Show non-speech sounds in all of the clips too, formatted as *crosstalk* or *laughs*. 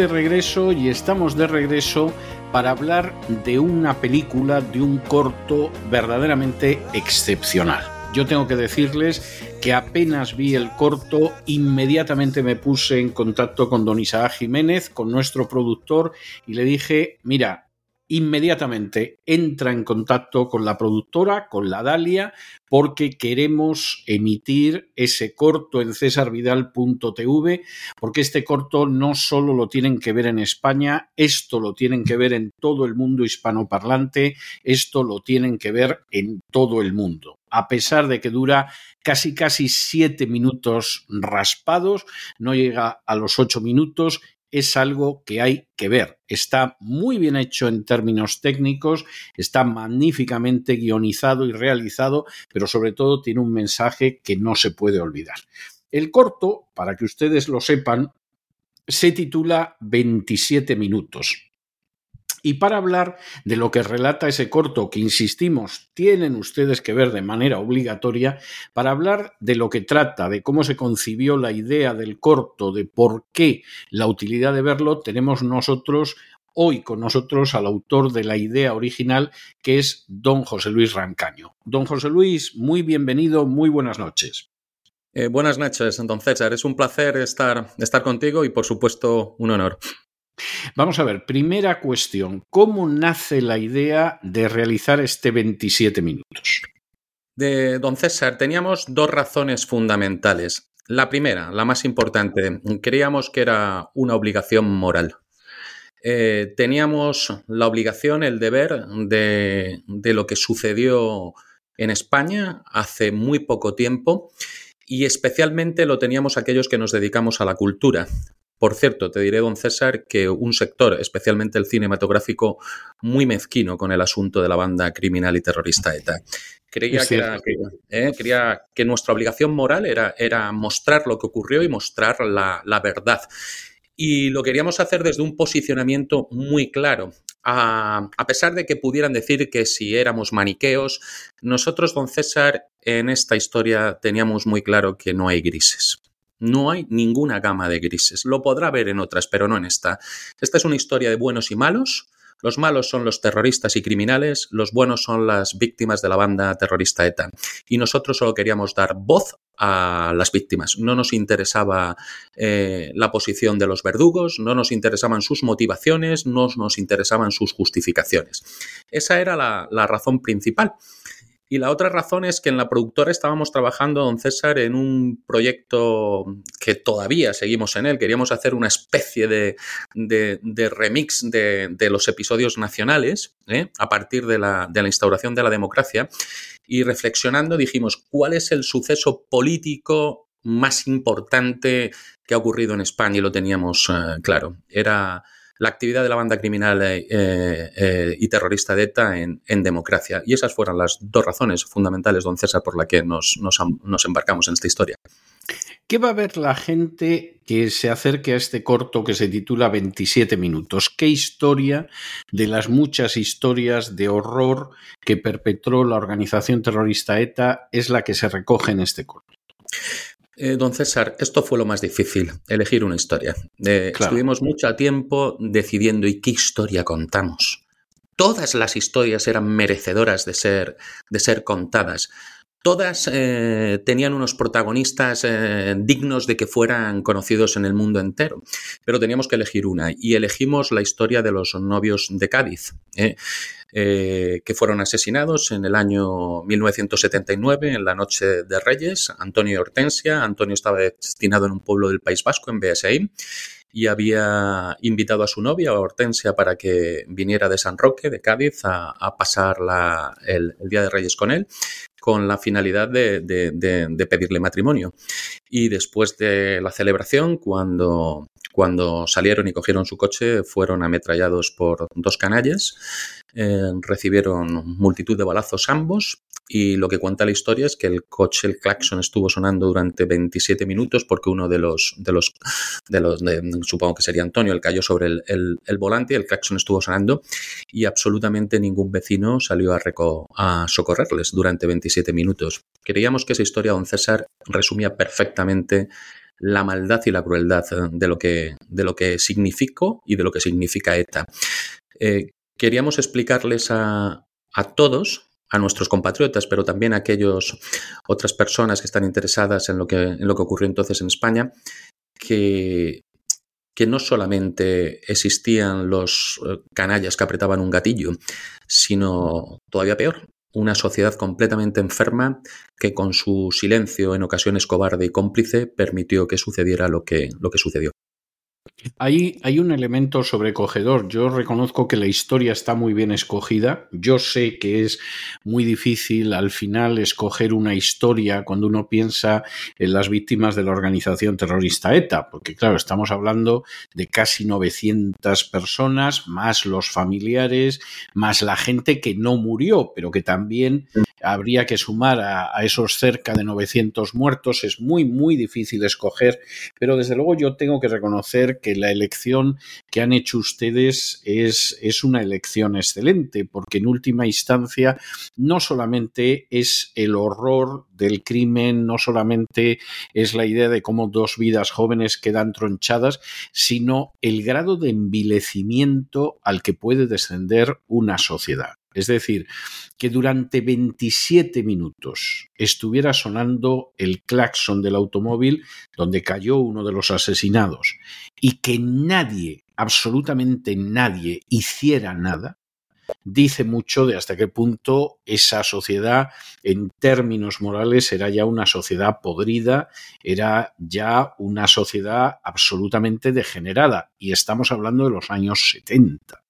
De regreso y estamos de regreso para hablar de una película, de un corto verdaderamente excepcional. Yo tengo que decirles que apenas vi el corto, inmediatamente me puse en contacto con don Isaac Jiménez, con nuestro productor, y le dije, mira, inmediatamente entra en contacto con la productora, con la Dalia, porque queremos emitir ese corto en cesarvidal.tv, porque este corto no solo lo tienen que ver en España, esto lo tienen que ver en todo el mundo hispanoparlante, esto lo tienen que ver en todo el mundo. A pesar de que dura casi casi siete minutos raspados, no llega a los ocho minutos es algo que hay que ver. Está muy bien hecho en términos técnicos, está magníficamente guionizado y realizado, pero sobre todo tiene un mensaje que no se puede olvidar. El corto, para que ustedes lo sepan, se titula 27 minutos. Y para hablar de lo que relata ese corto, que insistimos, tienen ustedes que ver de manera obligatoria, para hablar de lo que trata, de cómo se concibió la idea del corto, de por qué la utilidad de verlo, tenemos nosotros hoy con nosotros al autor de la idea original, que es don José Luis Rancaño. Don José Luis, muy bienvenido, muy buenas noches. Eh, buenas noches, don César. Es un placer estar, estar contigo y, por supuesto, un honor. Vamos a ver, primera cuestión, ¿cómo nace la idea de realizar este 27 minutos? De don César, teníamos dos razones fundamentales. La primera, la más importante, creíamos que era una obligación moral. Eh, teníamos la obligación, el deber de, de lo que sucedió en España hace muy poco tiempo y especialmente lo teníamos aquellos que nos dedicamos a la cultura, por cierto, te diré, don César, que un sector, especialmente el cinematográfico, muy mezquino con el asunto de la banda criminal y terrorista ETA. Creía, que, eh, que, nuestra obligación moral era, era, mostrar lo que ocurrió y mostrar la, verdad. Y lo queríamos hacer desde un posicionamiento muy claro. A, a, pesar de que pudieran decir que si éramos maniqueos, nosotros, don César, en esta historia teníamos muy claro que no hay grises. No hay ninguna gama de grises. Lo podrá ver en otras, pero no en esta. Esta es una historia de buenos y malos. Los malos son los terroristas y criminales, los buenos son las víctimas de la banda terrorista ETA. Y nosotros solo queríamos dar voz a las víctimas. No nos interesaba eh, la posición de los verdugos, no nos interesaban sus motivaciones, no nos interesaban sus justificaciones. Esa era la razón principal. Y la otra razón es que en la productora estábamos trabajando, don César, en un proyecto que todavía seguimos en él. Queríamos hacer una especie de, remix de, los episodios nacionales ¿eh? a partir de la, de la instauración de la democracia. Y reflexionando dijimos, ¿cuál es el suceso político más importante que ha ocurrido en España? Y lo teníamos eh, claro. Era la actividad de la banda criminal eh, eh, y terrorista de ETA en, democracia. Y esas fueron las dos razones fundamentales, don César, por las que nos, embarcamos en esta historia. ¿Qué va a ver la gente que se acerque a este corto que se titula 27 minutos? ¿Qué historia de las muchas historias de horror que perpetró la organización terrorista ETA es la que se recoge en este corto? Eh, don César, esto fue lo más difícil, elegir una historia. Eh, estuvimos mucho tiempo decidiendo y qué historia contamos. Todas las historias eran merecedoras de ser, de ser contadas. Todas eh, tenían unos protagonistas dignos de que fueran conocidos en el mundo entero, pero teníamos que elegir una y elegimos la historia de los novios de Cádiz. Eh, que fueron asesinados en el año 1979, en la Noche de Reyes, Antonio y Hortensia. Antonio estaba destinado en un pueblo del País Vasco, en BSI, y había invitado a su novia, Hortensia, para que viniera de San Roque, de Cádiz, a, pasar el, Día de Reyes con él. con la finalidad de, pedirle matrimonio. Y después de la celebración, cuando, cuando salieron y cogieron su coche, fueron ametrallados por dos canallas, eh, recibieron multitud de balazos ambos y lo que cuenta la historia es que el coche, el claxon estuvo sonando durante 27 minutos porque uno de los, de los, de los supongo que sería Antonio, el cayó sobre el, el, volante y el claxon estuvo sonando y absolutamente ningún vecino salió a, a socorrerles durante 27 minutos. Creíamos que esa historia, don César, resumía perfectamente la maldad y la crueldad de lo que, de lo que significó y de lo que significa ETA. Eh, queríamos explicarles a, a todos a nuestros compatriotas, pero también a aquellas otras personas que están interesadas en lo que, en lo que ocurrió entonces en España, que, que no solamente existían los eh, canallas que apretaban un gatillo, sino todavía peor, una sociedad completamente enferma que con su silencio, en ocasiones cobarde y cómplice, permitió que sucediera lo que, lo que sucedió. Hay, hay, un elemento sobrecogedor. Yo reconozco que la historia está muy bien escogida. Yo sé que es muy difícil al final escoger una historia cuando uno piensa en las víctimas de la organización terrorista ETA, porque claro, estamos hablando de casi 900 personas, más los familiares, más la gente que no murió, pero que también habría que sumar a, esos cerca de 900 muertos. Es muy, muy difícil escoger, pero desde luego yo tengo que reconocer que la elección que han hecho ustedes es, es una elección excelente, porque en última instancia no solamente es el horror del crimen, no solamente es la idea de cómo dos vidas jóvenes quedan tronchadas, sino el grado de envilecimiento al que puede descender una sociedad. Es decir, que durante 27 minutos estuviera sonando el claxon del automóvil donde cayó uno de los asesinados y que nadie, absolutamente nadie, hiciera nada, dice mucho de hasta qué punto esa sociedad en términos morales era ya una sociedad podrida, era ya una sociedad absolutamente degenerada y estamos hablando de los años 70.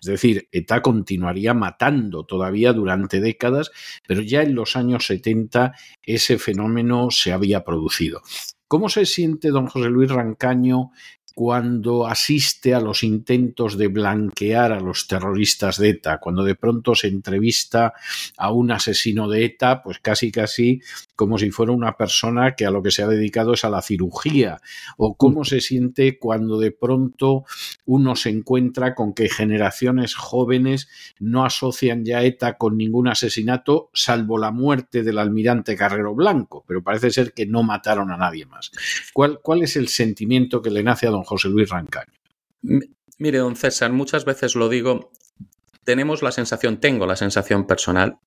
Es decir, ETA continuaría matando todavía durante décadas, pero ya en los años 70 ese fenómeno se había producido. ¿Cómo se siente don José Luis Rancaño cuando asiste a los intentos de blanquear a los terroristas de ETA, cuando de pronto se entrevista a un asesino de ETA, pues casi casi como si fuera una persona que a lo que se ha dedicado es a la cirugía, o cómo se siente cuando de pronto uno se encuentra con que generaciones jóvenes no asocian ya ETA con ningún asesinato, salvo la muerte del almirante Carrero Blanco, pero parece ser que no mataron a nadie más. ¿Cuál, cuál es el sentimiento que le nace a don José Luis Rancaño. Mire, don César, muchas veces lo digo, tenemos la sensación, tengo la sensación personal,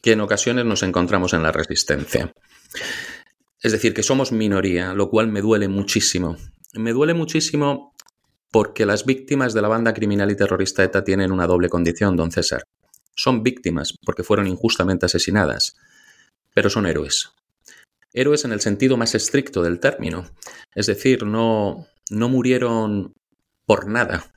que en ocasiones nos encontramos en la resistencia. Es decir, que somos minoría, lo cual me duele muchísimo. Me duele muchísimo porque las víctimas de la banda criminal y terrorista ETA tienen una doble condición, don César. Son víctimas porque fueron injustamente asesinadas, pero son héroes. Héroes en el sentido más estricto del término. Es decir, no, no murieron por nada.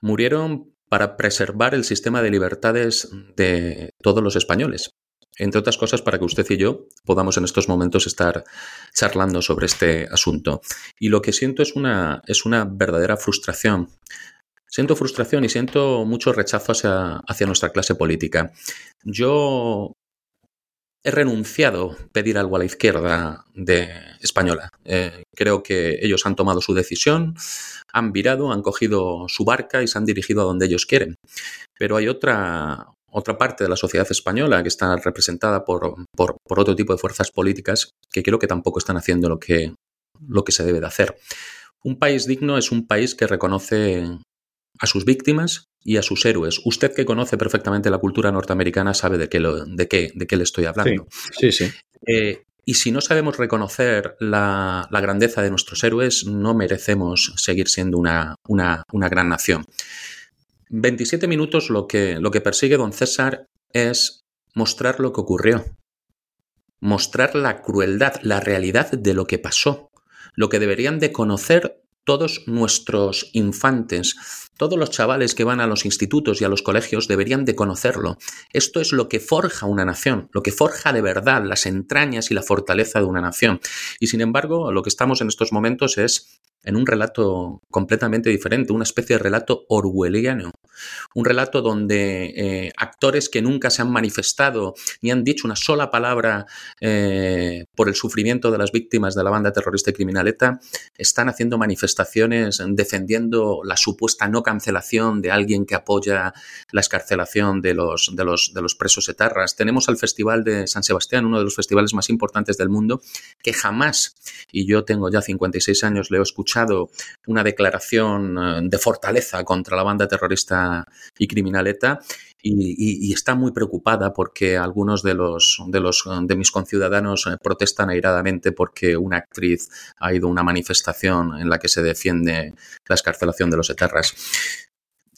Murieron para preservar el sistema de libertades de todos los españoles. Entre otras cosas, para que usted y yo podamos en estos momentos estar charlando sobre este asunto. Y lo que siento es una, es una verdadera frustración. Siento frustración y siento mucho rechazo hacia, hacia nuestra clase política. Yo he renunciado a pedir algo a la izquierda de española. Eh, creo que ellos han tomado su decisión, han virado, han cogido su barca y se han dirigido a donde ellos quieren. Pero hay otra, otra parte de la sociedad española que está representada por, por, por, otro tipo de fuerzas políticas que creo que tampoco están haciendo lo que, lo que se debe de hacer. Un país digno es un país que reconoce a sus víctimas y a sus héroes. Usted que conoce perfectamente la cultura norteamericana sabe de qué, de qué, de qué le estoy hablando. Sí, sí. Eh, y si no sabemos reconocer la, grandeza de nuestros héroes, no merecemos seguir siendo una, una, una, gran nación. 27 minutos lo que, lo que persigue don César es mostrar lo que ocurrió, mostrar la crueldad, la realidad de lo que pasó, lo que deberían de conocer todos nuestros infantes, todos los chavales que van a los institutos y a los colegios deberían de conocerlo. Esto es lo que forja una nación, lo que forja de verdad las entrañas y la fortaleza de una nación. Y sin embargo, lo que estamos en estos momentos es en un relato completamente diferente, una especie de relato orwelliano, un relato donde eh, actores que nunca se han manifestado ni han dicho una sola palabra eh, por el sufrimiento de las víctimas de la banda terrorista y criminaleta están haciendo manifestaciones defendiendo la supuesta no cancelación de alguien que apoya la escarcelación de los, de los, de los presos etarras. Tenemos al Festival de San Sebastián, uno de los festivales más importantes del mundo, que jamás, y yo tengo ya 56 años, le he una declaración eh, de fortaleza contra la banda terrorista y criminaleta y, está muy preocupada porque algunos de los de los de mis conciudadanos eh, protestan airadamente porque una actriz ha ido a una manifestación en la que se defiende la escarcelación de los etarras.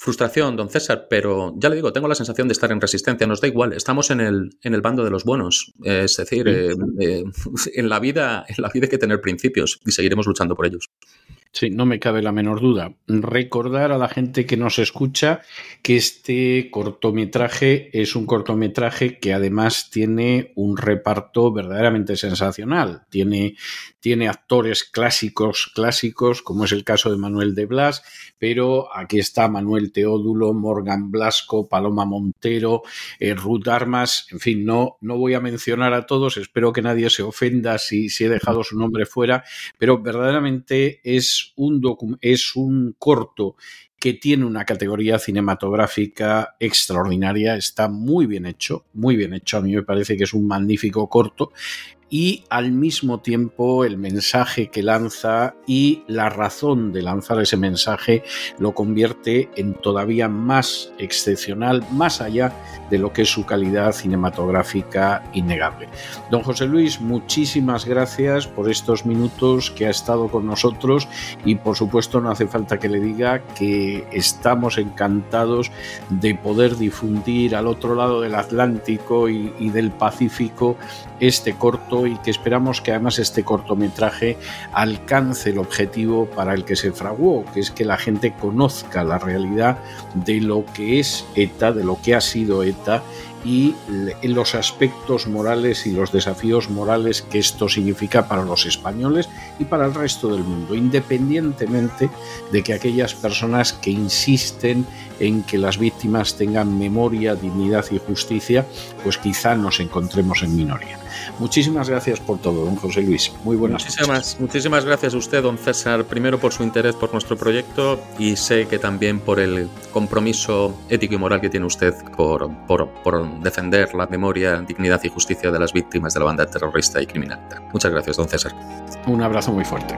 Frustración, don César, pero ya le digo, tengo la sensación de estar en resistencia, nos da igual, estamos en el, en el bando de los buenos. Es decir, eh, *laughs* en, la vida, en la vida hay que tener principios y seguiremos luchando por ellos. Sí, no me cabe la menor duda. Recordar a la gente que nos escucha que este cortometraje es un cortometraje que además tiene un reparto verdaderamente sensacional. Tiene, tiene actores clásicos, clásicos, como es el caso de Manuel de Blas, pero aquí está Manuel Teódulo, Morgan Blasco, Paloma Montero, eh, Ruth Armas, en fin, no, no voy a mencionar a todos, espero que nadie se ofenda si, si he dejado su nombre fuera, pero verdaderamente es un, es un corto que tiene una categoría cinematográfica extraordinaria, está muy bien hecho, muy bien hecho, a mí me parece que es un magnífico corto y al mismo tiempo el mensaje que lanza y la razón de lanzar ese mensaje lo convierte en todavía más excepcional, más allá de lo que es su calidad cinematográfica innegable. Don José Luis, muchísimas gracias por estos minutos que ha estado con nosotros y por supuesto no hace falta que le diga que estamos encantados de poder difundir al otro lado del Atlántico y, y del Pacífico este corto y que esperamos que además este cortometraje alcance el objetivo para el que se fraguó, que es que la gente conozca la realidad de lo que es ETA, de lo que ha sido ETA y los aspectos morales y los desafíos morales que esto significa para los españoles y para el resto del mundo, independientemente de que aquellas personas que insisten en que las víctimas tengan memoria, dignidad y justicia, pues quizá nos encontremos en minoría. Muchísimas gracias por todo, don José Luis. Muy buenas muchísimas, Muchísimas gracias a usted, don César, primero por su interés por nuestro proyecto y sé que también por el compromiso ético y moral que tiene usted por, por, por defender la memoria, dignidad y justicia de las víctimas de la banda terrorista y criminal. Muchas gracias, don César. Un abrazo muy fuerte.